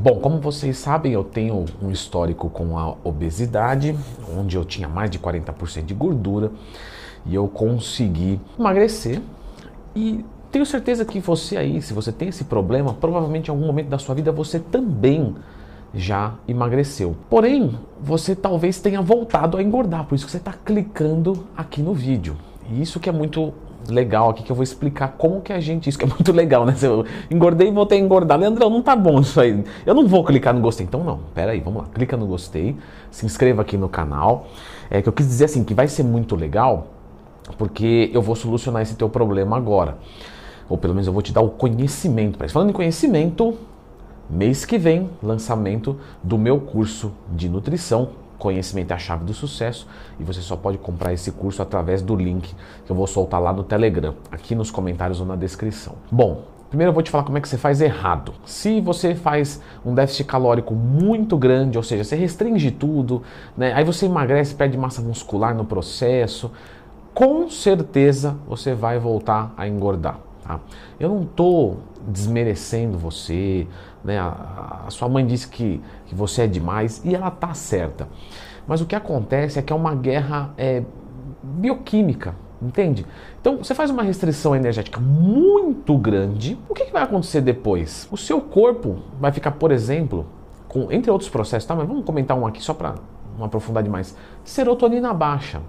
Bom, como vocês sabem, eu tenho um histórico com a obesidade, onde eu tinha mais de 40% de gordura e eu consegui emagrecer. E tenho certeza que você aí, se você tem esse problema, provavelmente em algum momento da sua vida você também já emagreceu. Porém, você talvez tenha voltado a engordar, por isso que você está clicando aqui no vídeo. E isso que é muito legal aqui que eu vou explicar como que a gente. Isso que é muito legal, né? Eu engordei e voltei a engordar. Leandrão, não tá bom isso aí. Eu não vou clicar no gostei. Então, não, pera aí, vamos lá. Clica no gostei, se inscreva aqui no canal. É que eu quis dizer assim que vai ser muito legal porque eu vou solucionar esse teu problema agora. Ou pelo menos eu vou te dar o conhecimento para isso. Falando em conhecimento, mês que vem, lançamento do meu curso de nutrição Conhecimento é a chave do sucesso e você só pode comprar esse curso através do link que eu vou soltar lá no Telegram, aqui nos comentários ou na descrição. Bom, Primeiro eu vou te falar como é que você faz errado. Se você faz um déficit calórico muito grande, ou seja, você restringe tudo, né? aí você emagrece, perde massa muscular no processo, com certeza você vai voltar a engordar. Tá? Eu não estou desmerecendo você, né? A, a, sua mãe disse que, que você é demais e ela tá certa. Mas o que acontece é que é uma guerra é, bioquímica, entende? Então você faz uma restrição energética muito grande, o que, que vai acontecer depois? O seu corpo vai ficar, por exemplo, com, entre outros processos, tá? Mas vamos comentar um aqui só para uma profundidade mais. Serotonina baixa.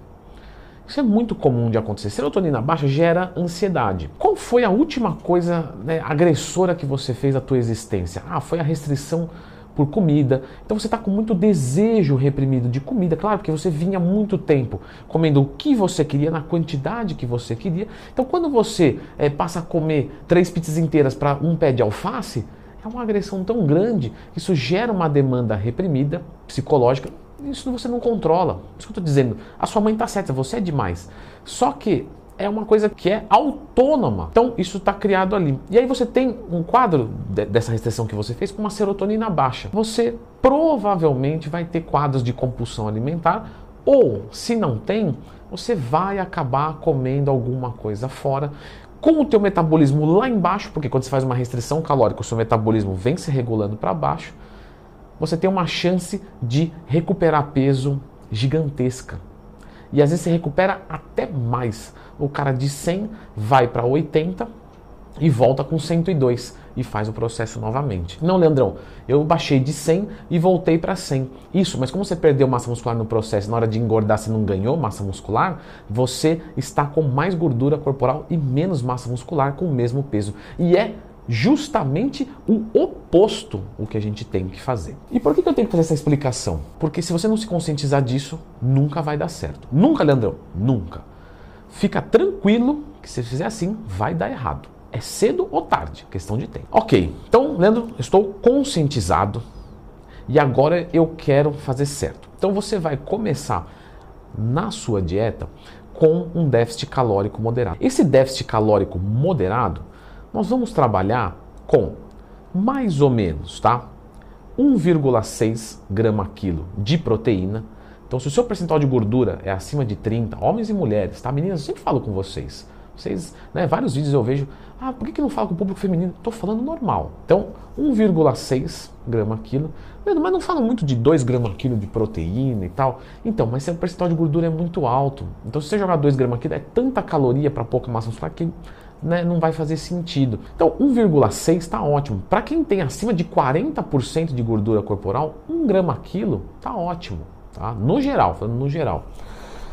Isso é muito comum de acontecer. Serotonina baixa gera ansiedade. Qual foi a última coisa né, agressora que você fez à tua existência? Ah, foi a restrição por comida. Então você está com muito desejo reprimido de comida, claro, porque você vinha muito tempo comendo o que você queria, na quantidade que você queria. Então quando você é, passa a comer três pizzas inteiras para um pé de alface, é uma agressão tão grande que isso gera uma demanda reprimida, psicológica, isso você não controla. Isso que eu estou dizendo. A sua mãe está certa, você é demais. Só que é uma coisa que é autônoma. Então, isso está criado ali. E aí você tem um quadro de, dessa restrição que você fez com uma serotonina baixa. Você provavelmente vai ter quadros de compulsão alimentar ou, se não tem, você vai acabar comendo alguma coisa fora com o teu metabolismo lá embaixo, porque quando você faz uma restrição calórica, o seu metabolismo vem se regulando para baixo você tem uma chance de recuperar peso gigantesca. E às vezes você recupera até mais. O cara de 100 vai para 80 e volta com 102 e faz o processo novamente. Não, Leandrão, eu baixei de 100 e voltei para 100. Isso, mas como você perdeu massa muscular no processo, na hora de engordar você não ganhou massa muscular, você está com mais gordura corporal e menos massa muscular com o mesmo peso. E é justamente o oposto o que a gente tem que fazer. E por que eu tenho que fazer essa explicação? Porque se você não se conscientizar disso, nunca vai dar certo. Nunca, Leandrão, nunca. Fica tranquilo que se fizer assim, vai dar errado. É cedo ou tarde, questão de tempo. Ok, então, Leandro, estou conscientizado e agora eu quero fazer certo. Então você vai começar na sua dieta com um déficit calórico moderado. Esse déficit calórico moderado nós vamos trabalhar com mais ou menos, tá? 1,6 grama quilo de proteína. Então, se o seu percentual de gordura é acima de 30, homens e mulheres, tá? Meninas, eu sempre falo com vocês. Vocês, né, vários vídeos eu vejo, ah, por que, que não falo com o público feminino? Estou falando normal. Então, 1,6 grama quilo. Mas não falo muito de 2 gramas quilo de proteína e tal. Então, mas o percentual de gordura é muito alto. Então, se você jogar 2 gramas quilo, é tanta caloria para pouca massa muscular que né, não vai fazer sentido. Então, 1,6 está ótimo. Para quem tem acima de 40% de gordura corporal, 1 grama quilo está ótimo. Tá? No geral, falando no geral.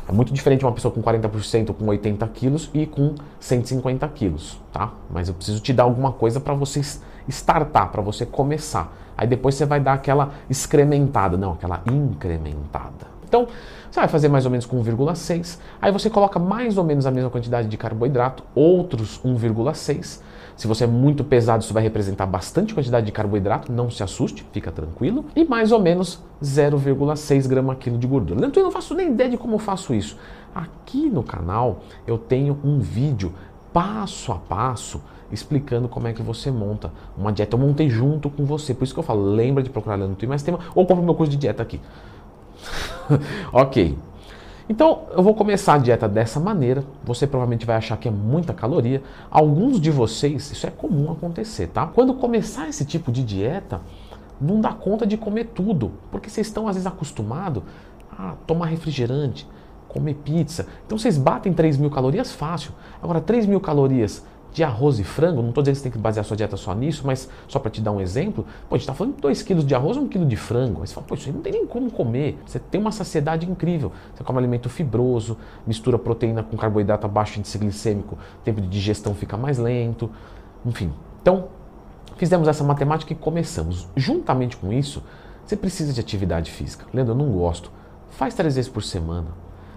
É muito diferente uma pessoa com 40% com 80 quilos e com 150 quilos, tá? Mas eu preciso te dar alguma coisa para você startar, para você começar. Aí depois você vai dar aquela excrementada, não, aquela incrementada. Então, você vai fazer mais ou menos com 1,6. Aí você coloca mais ou menos a mesma quantidade de carboidrato, outros 1,6. Se você é muito pesado, isso vai representar bastante quantidade de carboidrato, não se assuste, fica tranquilo. E mais ou menos 0,6 grama quilo de gordura. Então eu não faço nem ideia de como eu faço isso. Aqui no canal eu tenho um vídeo passo a passo explicando como é que você monta uma dieta. Eu montei junto com você, por isso que eu falo, lembra de procurar lá no Twitter mais tema ou compra o meu curso de dieta aqui. ok. Então, eu vou começar a dieta dessa maneira. Você provavelmente vai achar que é muita caloria. Alguns de vocês, isso é comum acontecer, tá? Quando começar esse tipo de dieta, não dá conta de comer tudo, porque vocês estão às vezes acostumados a tomar refrigerante, comer pizza. Então vocês batem 3 mil calorias fácil. Agora, 3 mil calorias de arroz e frango, não estou dizendo que você tem que basear sua dieta só nisso, mas só para te dar um exemplo, pô, a gente está falando de 2 quilos de arroz ou 1 quilo de frango. Aí você fala, pô, isso aí não tem nem como comer. Você tem uma saciedade incrível. Você come alimento fibroso, mistura proteína com carboidrato baixo índice glicêmico, tempo de digestão fica mais lento. Enfim, então fizemos essa matemática e começamos. Juntamente com isso, você precisa de atividade física. Leandro, eu não gosto. Faz três vezes por semana.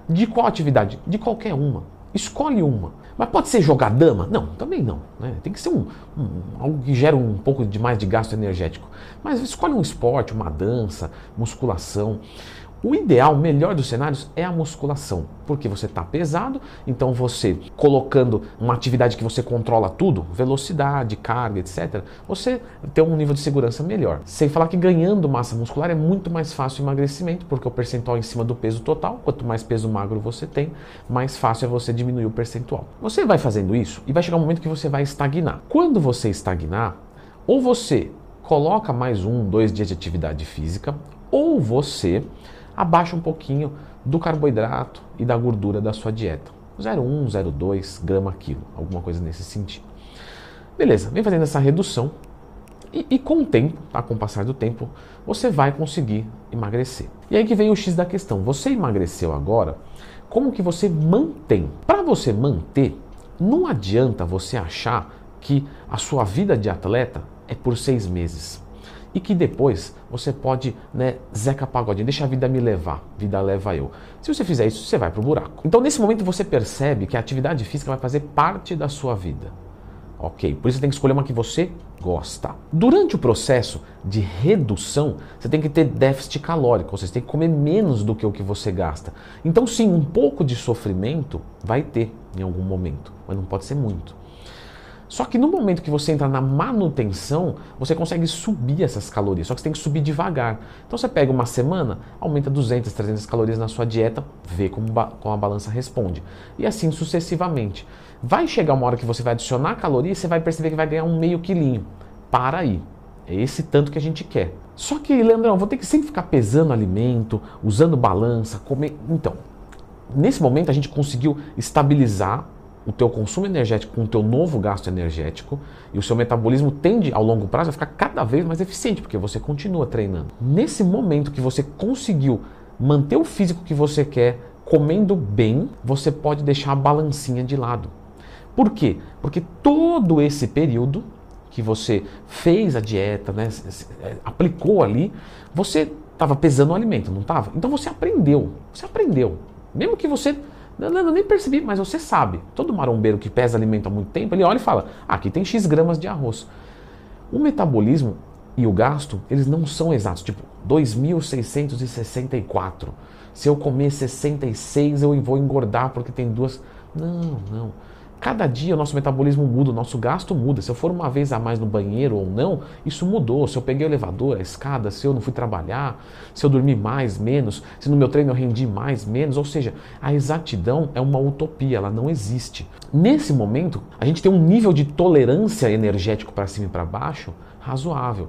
De qual atividade? De qualquer uma. Escolhe uma. Mas pode ser jogar dama? Não, também não. Né? Tem que ser um, um, algo que gera um pouco de mais de gasto energético. Mas escolhe um esporte, uma dança, musculação. O ideal, melhor dos cenários, é a musculação, porque você está pesado, então você colocando uma atividade que você controla tudo, velocidade, carga, etc., você tem um nível de segurança melhor. Sem falar que ganhando massa muscular é muito mais fácil o emagrecimento, porque o percentual é em cima do peso total, quanto mais peso magro você tem, mais fácil é você diminuir o percentual. Você vai fazendo isso e vai chegar um momento que você vai estagnar. Quando você estagnar, ou você coloca mais um, dois dias de atividade física, ou você abaixa um pouquinho do carboidrato e da gordura da sua dieta. 0,1, 0,2 grama quilo, alguma coisa nesse sentido. Beleza, vem fazendo essa redução e, e, com o tempo, tá, com o passar do tempo, você vai conseguir emagrecer. E aí que vem o X da questão. Você emagreceu agora, como que você mantém? Para você manter, não adianta você achar que a sua vida de atleta é por seis meses e que depois você pode, né, Zeca Pagodinho, deixa a vida me levar, vida leva eu. Se você fizer isso, você vai pro buraco. Então, nesse momento, você percebe que a atividade física vai fazer parte da sua vida. Ok, por isso você tem que escolher uma que você gosta. Durante o processo de redução, você tem que ter déficit calórico, ou seja, você tem que comer menos do que o que você gasta. Então, sim, um pouco de sofrimento vai ter em algum momento, mas não pode ser muito. Só que no momento que você entra na manutenção, você consegue subir essas calorias, só que você tem que subir devagar. Então você pega uma semana, aumenta 200, 300 calorias na sua dieta, vê como, como a balança responde. E assim sucessivamente. Vai chegar uma hora que você vai adicionar caloria e você vai perceber que vai ganhar um meio quilinho. Para aí. É esse tanto que a gente quer. Só que, Leandrão, vou ter que sempre ficar pesando alimento, usando balança, comer. Então, nesse momento a gente conseguiu estabilizar o teu consumo energético com o teu novo gasto energético e o seu metabolismo tende ao longo prazo a ficar cada vez mais eficiente, porque você continua treinando. Nesse momento que você conseguiu manter o físico que você quer, comendo bem, você pode deixar a balancinha de lado. Por quê? Porque todo esse período que você fez a dieta, né, é, aplicou ali, você estava pesando o alimento, não estava? Então você aprendeu, você aprendeu. Mesmo que você não, nem percebi, mas você sabe. Todo marombeiro que pesa alimento há muito tempo, ele olha e fala: aqui tem X gramas de arroz. O metabolismo e o gasto, eles não são exatos. Tipo, 2.664. Se eu comer 66, eu vou engordar porque tem duas. Não, não. Cada dia o nosso metabolismo muda, o nosso gasto muda. Se eu for uma vez a mais no banheiro ou não, isso mudou. Se eu peguei o elevador, a escada, se eu não fui trabalhar, se eu dormi mais, menos, se no meu treino eu rendi mais, menos. Ou seja, a exatidão é uma utopia, ela não existe. Nesse momento, a gente tem um nível de tolerância energético para cima e para baixo razoável.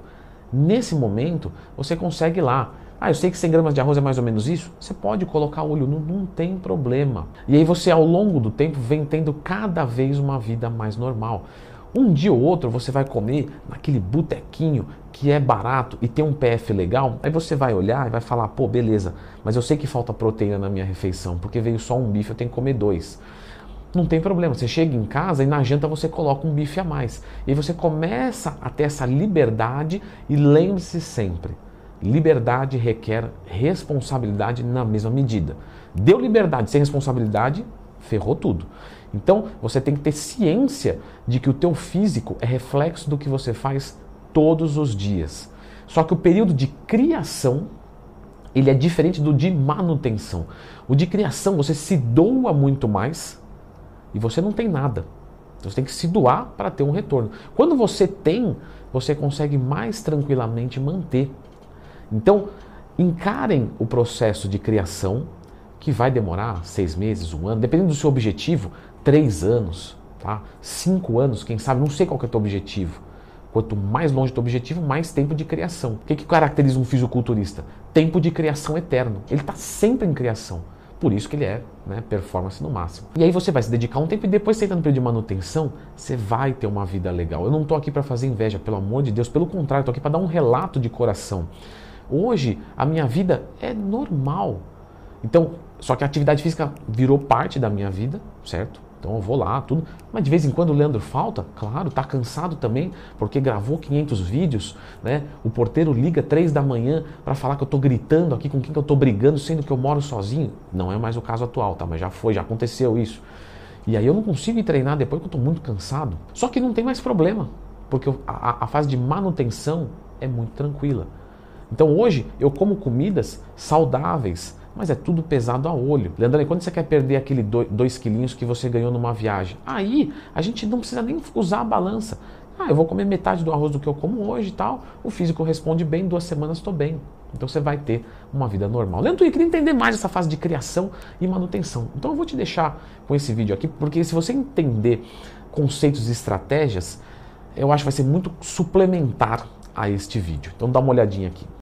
Nesse momento, você consegue lá ah, eu sei que 100 gramas de arroz é mais ou menos isso. Você pode colocar olho, não, não tem problema. E aí você, ao longo do tempo, vem tendo cada vez uma vida mais normal. Um dia ou outro você vai comer naquele botequinho que é barato e tem um PF legal, aí você vai olhar e vai falar, pô, beleza, mas eu sei que falta proteína na minha refeição, porque veio só um bife, eu tenho que comer dois. Não tem problema, você chega em casa e na janta você coloca um bife a mais. E aí você começa a ter essa liberdade e lembre-se sempre, liberdade requer responsabilidade na mesma medida. Deu liberdade sem responsabilidade, ferrou tudo. Então, você tem que ter ciência de que o teu físico é reflexo do que você faz todos os dias. Só que o período de criação, ele é diferente do de manutenção. O de criação, você se doa muito mais e você não tem nada. Então, você tem que se doar para ter um retorno. Quando você tem, você consegue mais tranquilamente manter. Então, encarem o processo de criação, que vai demorar seis meses, um ano, dependendo do seu objetivo, três anos, tá? cinco anos, quem sabe, não sei qual é o teu objetivo. Quanto mais longe do objetivo, mais tempo de criação. O que, que caracteriza um fisiculturista? Tempo de criação eterno. Ele está sempre em criação. Por isso que ele é né, performance no máximo. E aí você vai se dedicar um tempo e depois você entra no período de manutenção, você vai ter uma vida legal. Eu não estou aqui para fazer inveja, pelo amor de Deus. Pelo contrário, estou aqui para dar um relato de coração. Hoje, a minha vida é normal. Então, só que a atividade física virou parte da minha vida, certo? Então eu vou lá, tudo. Mas de vez em quando o Leandro falta, claro, tá cansado também, porque gravou 500 vídeos, né? O porteiro liga 3 da manhã para falar que eu tô gritando aqui com quem que eu tô brigando, sendo que eu moro sozinho. Não é mais o caso atual, tá? Mas já foi, já aconteceu isso. E aí eu não consigo ir treinar depois que eu tô muito cansado. Só que não tem mais problema, porque a, a fase de manutenção é muito tranquila. Então hoje eu como comidas saudáveis, mas é tudo pesado a olho. Leandro, quando você quer perder aquele 2 quilinhos que você ganhou numa viagem? Aí a gente não precisa nem usar a balança. Ah, eu vou comer metade do arroz do que eu como hoje e tal. O físico responde bem, duas semanas estou bem. Então você vai ter uma vida normal. Leandro, eu queria entender mais essa fase de criação e manutenção. Então eu vou te deixar com esse vídeo aqui, porque se você entender conceitos e estratégias, eu acho que vai ser muito suplementar a este vídeo. Então dá uma olhadinha aqui.